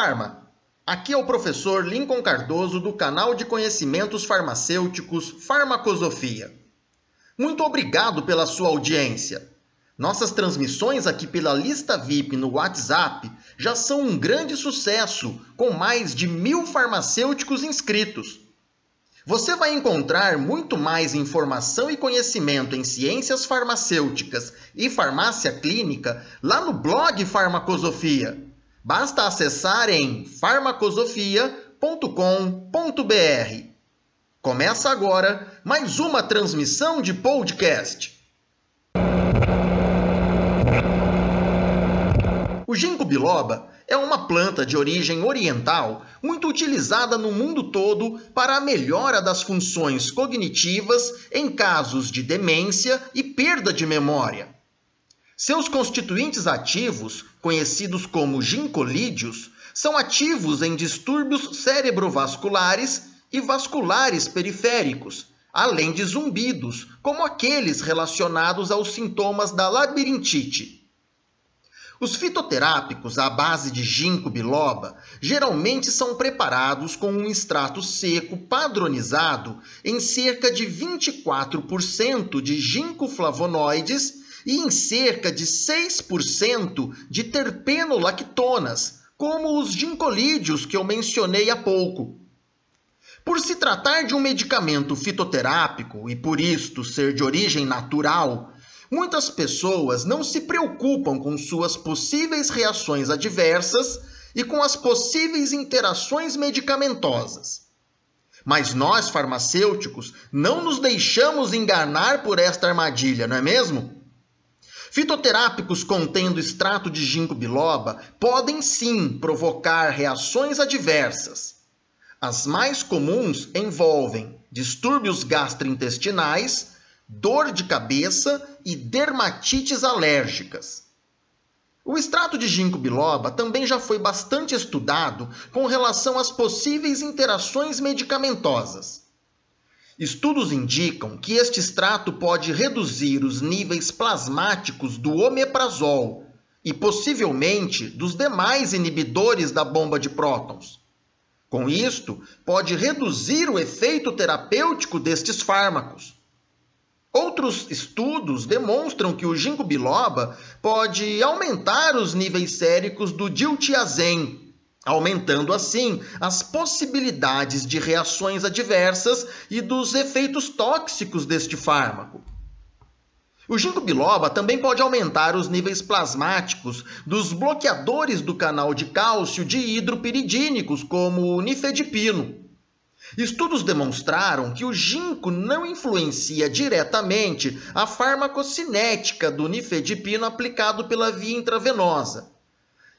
Farma. Aqui é o professor Lincoln Cardoso do canal de conhecimentos farmacêuticos Farmacosofia. Muito obrigado pela sua audiência. Nossas transmissões aqui pela lista VIP no WhatsApp já são um grande sucesso, com mais de mil farmacêuticos inscritos. Você vai encontrar muito mais informação e conhecimento em ciências farmacêuticas e farmácia clínica lá no blog Farmacosofia. Basta acessar em farmacosofia.com.br. Começa agora mais uma transmissão de podcast. O ginkgo biloba é uma planta de origem oriental muito utilizada no mundo todo para a melhora das funções cognitivas em casos de demência e perda de memória. Seus constituintes ativos, conhecidos como gincolídeos, são ativos em distúrbios cerebrovasculares e vasculares periféricos, além de zumbidos, como aqueles relacionados aos sintomas da labirintite. Os fitoterápicos à base de ginkgo biloba geralmente são preparados com um extrato seco padronizado em cerca de 24% de ginkgo flavonoides e em cerca de 6% de terpenolactonas, como os gincolídeos que eu mencionei há pouco. Por se tratar de um medicamento fitoterápico e por isto ser de origem natural, Muitas pessoas não se preocupam com suas possíveis reações adversas e com as possíveis interações medicamentosas. Mas nós, farmacêuticos, não nos deixamos enganar por esta armadilha, não é mesmo? Fitoterápicos contendo extrato de ginkgo biloba podem sim provocar reações adversas. As mais comuns envolvem distúrbios gastrointestinais, dor de cabeça e dermatites alérgicas. O extrato de ginkgo biloba também já foi bastante estudado com relação às possíveis interações medicamentosas. Estudos indicam que este extrato pode reduzir os níveis plasmáticos do omeprazol e possivelmente dos demais inibidores da bomba de prótons. Com isto, pode reduzir o efeito terapêutico destes fármacos. Outros estudos demonstram que o ginkgo biloba pode aumentar os níveis séricos do diltiazem, aumentando assim as possibilidades de reações adversas e dos efeitos tóxicos deste fármaco. O ginkgo biloba também pode aumentar os níveis plasmáticos dos bloqueadores do canal de cálcio de hidropiridínicos, como o nifedipino. Estudos demonstraram que o ginkgo não influencia diretamente a farmacocinética do nifedipino aplicado pela via intravenosa.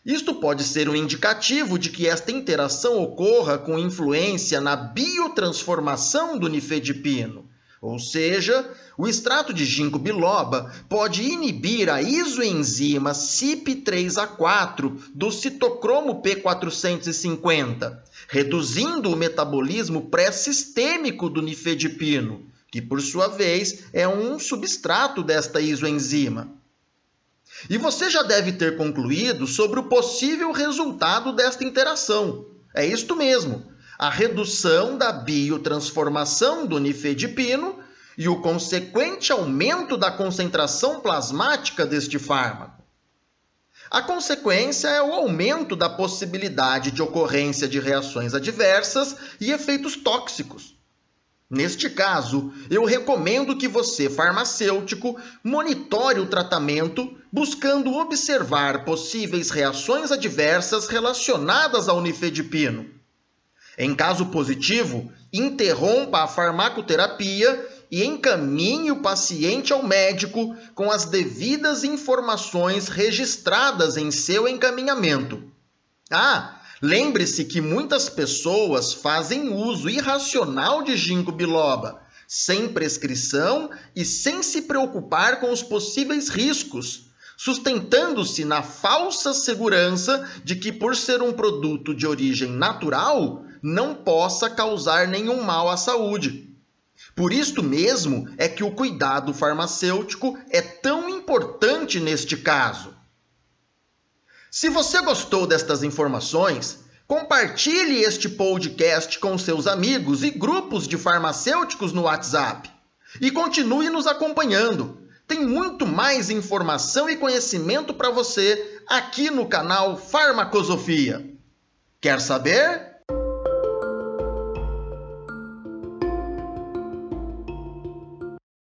Isto pode ser um indicativo de que esta interação ocorra com influência na biotransformação do nifedipino. Ou seja, o extrato de ginkgo biloba pode inibir a isoenzima CYP3A4 do citocromo P450, reduzindo o metabolismo pré-sistêmico do nifedipino, que por sua vez é um substrato desta isoenzima. E você já deve ter concluído sobre o possível resultado desta interação. É isto mesmo a redução da biotransformação do nifedipino e o consequente aumento da concentração plasmática deste fármaco. A consequência é o aumento da possibilidade de ocorrência de reações adversas e efeitos tóxicos. Neste caso, eu recomendo que você, farmacêutico, monitore o tratamento buscando observar possíveis reações adversas relacionadas ao nifedipino em caso positivo, interrompa a farmacoterapia e encaminhe o paciente ao médico com as devidas informações registradas em seu encaminhamento. Ah, lembre-se que muitas pessoas fazem uso irracional de ginkgo biloba, sem prescrição e sem se preocupar com os possíveis riscos sustentando-se na falsa segurança de que, por ser um produto de origem natural, não possa causar nenhum mal à saúde. Por isto mesmo é que o cuidado farmacêutico é tão importante neste caso. Se você gostou destas informações, Compartilhe este podcast com seus amigos e grupos de farmacêuticos no WhatsApp. E continue nos acompanhando. Tem muito mais informação e conhecimento para você aqui no canal Farmacosofia. Quer saber?